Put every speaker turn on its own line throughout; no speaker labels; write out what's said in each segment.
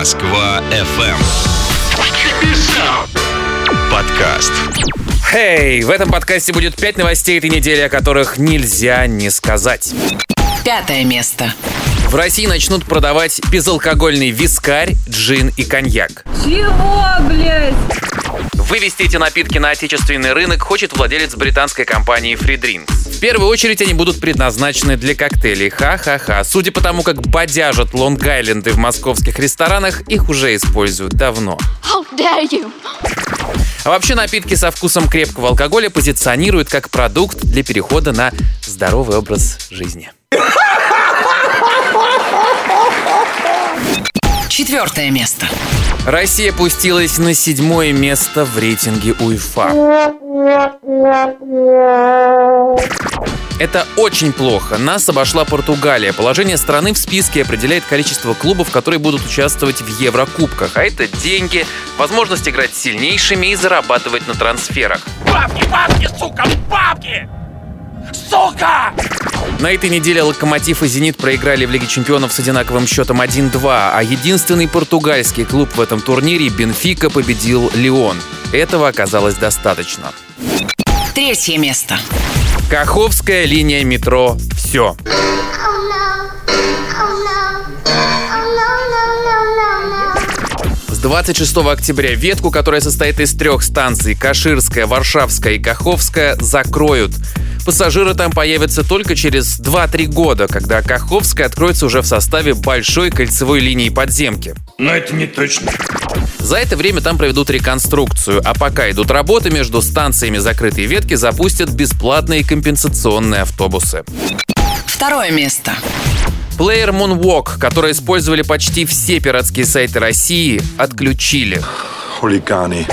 Москва FM. Подкаст.
Хей, в этом подкасте будет пять новостей этой недели, о которых нельзя не сказать.
Пятое место.
В России начнут продавать безалкогольный вискарь, джин и коньяк.
Чего, блядь?
Вывести эти напитки на отечественный рынок хочет владелец британской компании Free Drinks. В первую очередь они будут предназначены для коктейлей. Ха-ха-ха. Судя по тому, как бодяжат Лонг-Айленды в московских ресторанах, их уже используют давно.
How dare you?
А вообще напитки со вкусом крепкого алкоголя позиционируют как продукт для перехода на здоровый образ жизни.
Четвертое место.
Россия опустилась на седьмое место в рейтинге УЕФА. Это очень плохо. Нас обошла Португалия. Положение страны в списке определяет количество клубов, которые будут участвовать в Еврокубках. А это деньги, возможность играть сильнейшими и зарабатывать на трансферах.
Бабки, бабки, сука, бабки! Сука!
На этой неделе «Локомотив» и «Зенит» проиграли в Лиге чемпионов с одинаковым счетом 1-2, а единственный португальский клуб в этом турнире «Бенфика» победил «Лион». Этого оказалось достаточно.
Третье место.
Каховская линия метро «Все». С 26 октября ветку, которая состоит из трех станций Каширская, Варшавская и Каховская, закроют. Пассажиры там появятся только через 2-3 года, когда Каховская откроется уже в составе большой кольцевой линии подземки.
Но это не точно.
За это время там проведут реконструкцию, а пока идут работы, между станциями закрытой ветки запустят бесплатные компенсационные автобусы.
Второе место.
Плеер Moonwalk, который использовали почти все пиратские сайты России, отключили.
хулиганы.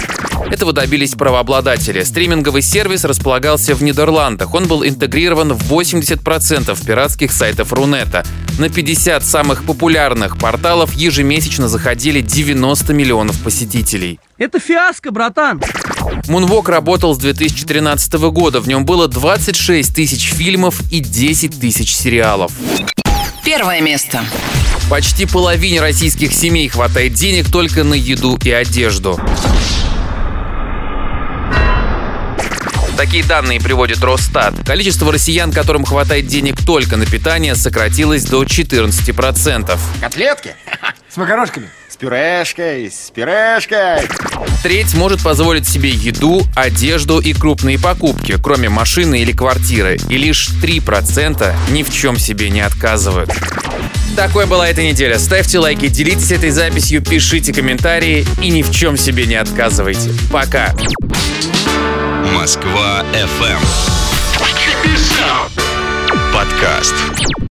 Этого добились правообладатели. Стриминговый сервис располагался в Нидерландах. Он был интегрирован в 80% пиратских сайтов Рунета. На 50 самых популярных порталов ежемесячно заходили 90 миллионов посетителей.
Это фиаско, братан.
Мунвок работал с 2013 года. В нем было 26 тысяч фильмов и 10 тысяч сериалов.
Первое место.
Почти половине российских семей хватает денег только на еду и одежду. Такие данные приводит Росстат. Количество россиян, которым хватает денег только на питание, сократилось до 14%.
Котлетки? С макарошками? С пюрешкой, с пюрешкой.
Треть может позволить себе еду, одежду и крупные покупки, кроме машины или квартиры. И лишь 3% ни в чем себе не отказывают. Такой была эта неделя. Ставьте лайки, делитесь этой записью, пишите комментарии и ни в чем себе не отказывайте. Пока!
Москва FM. Подкаст.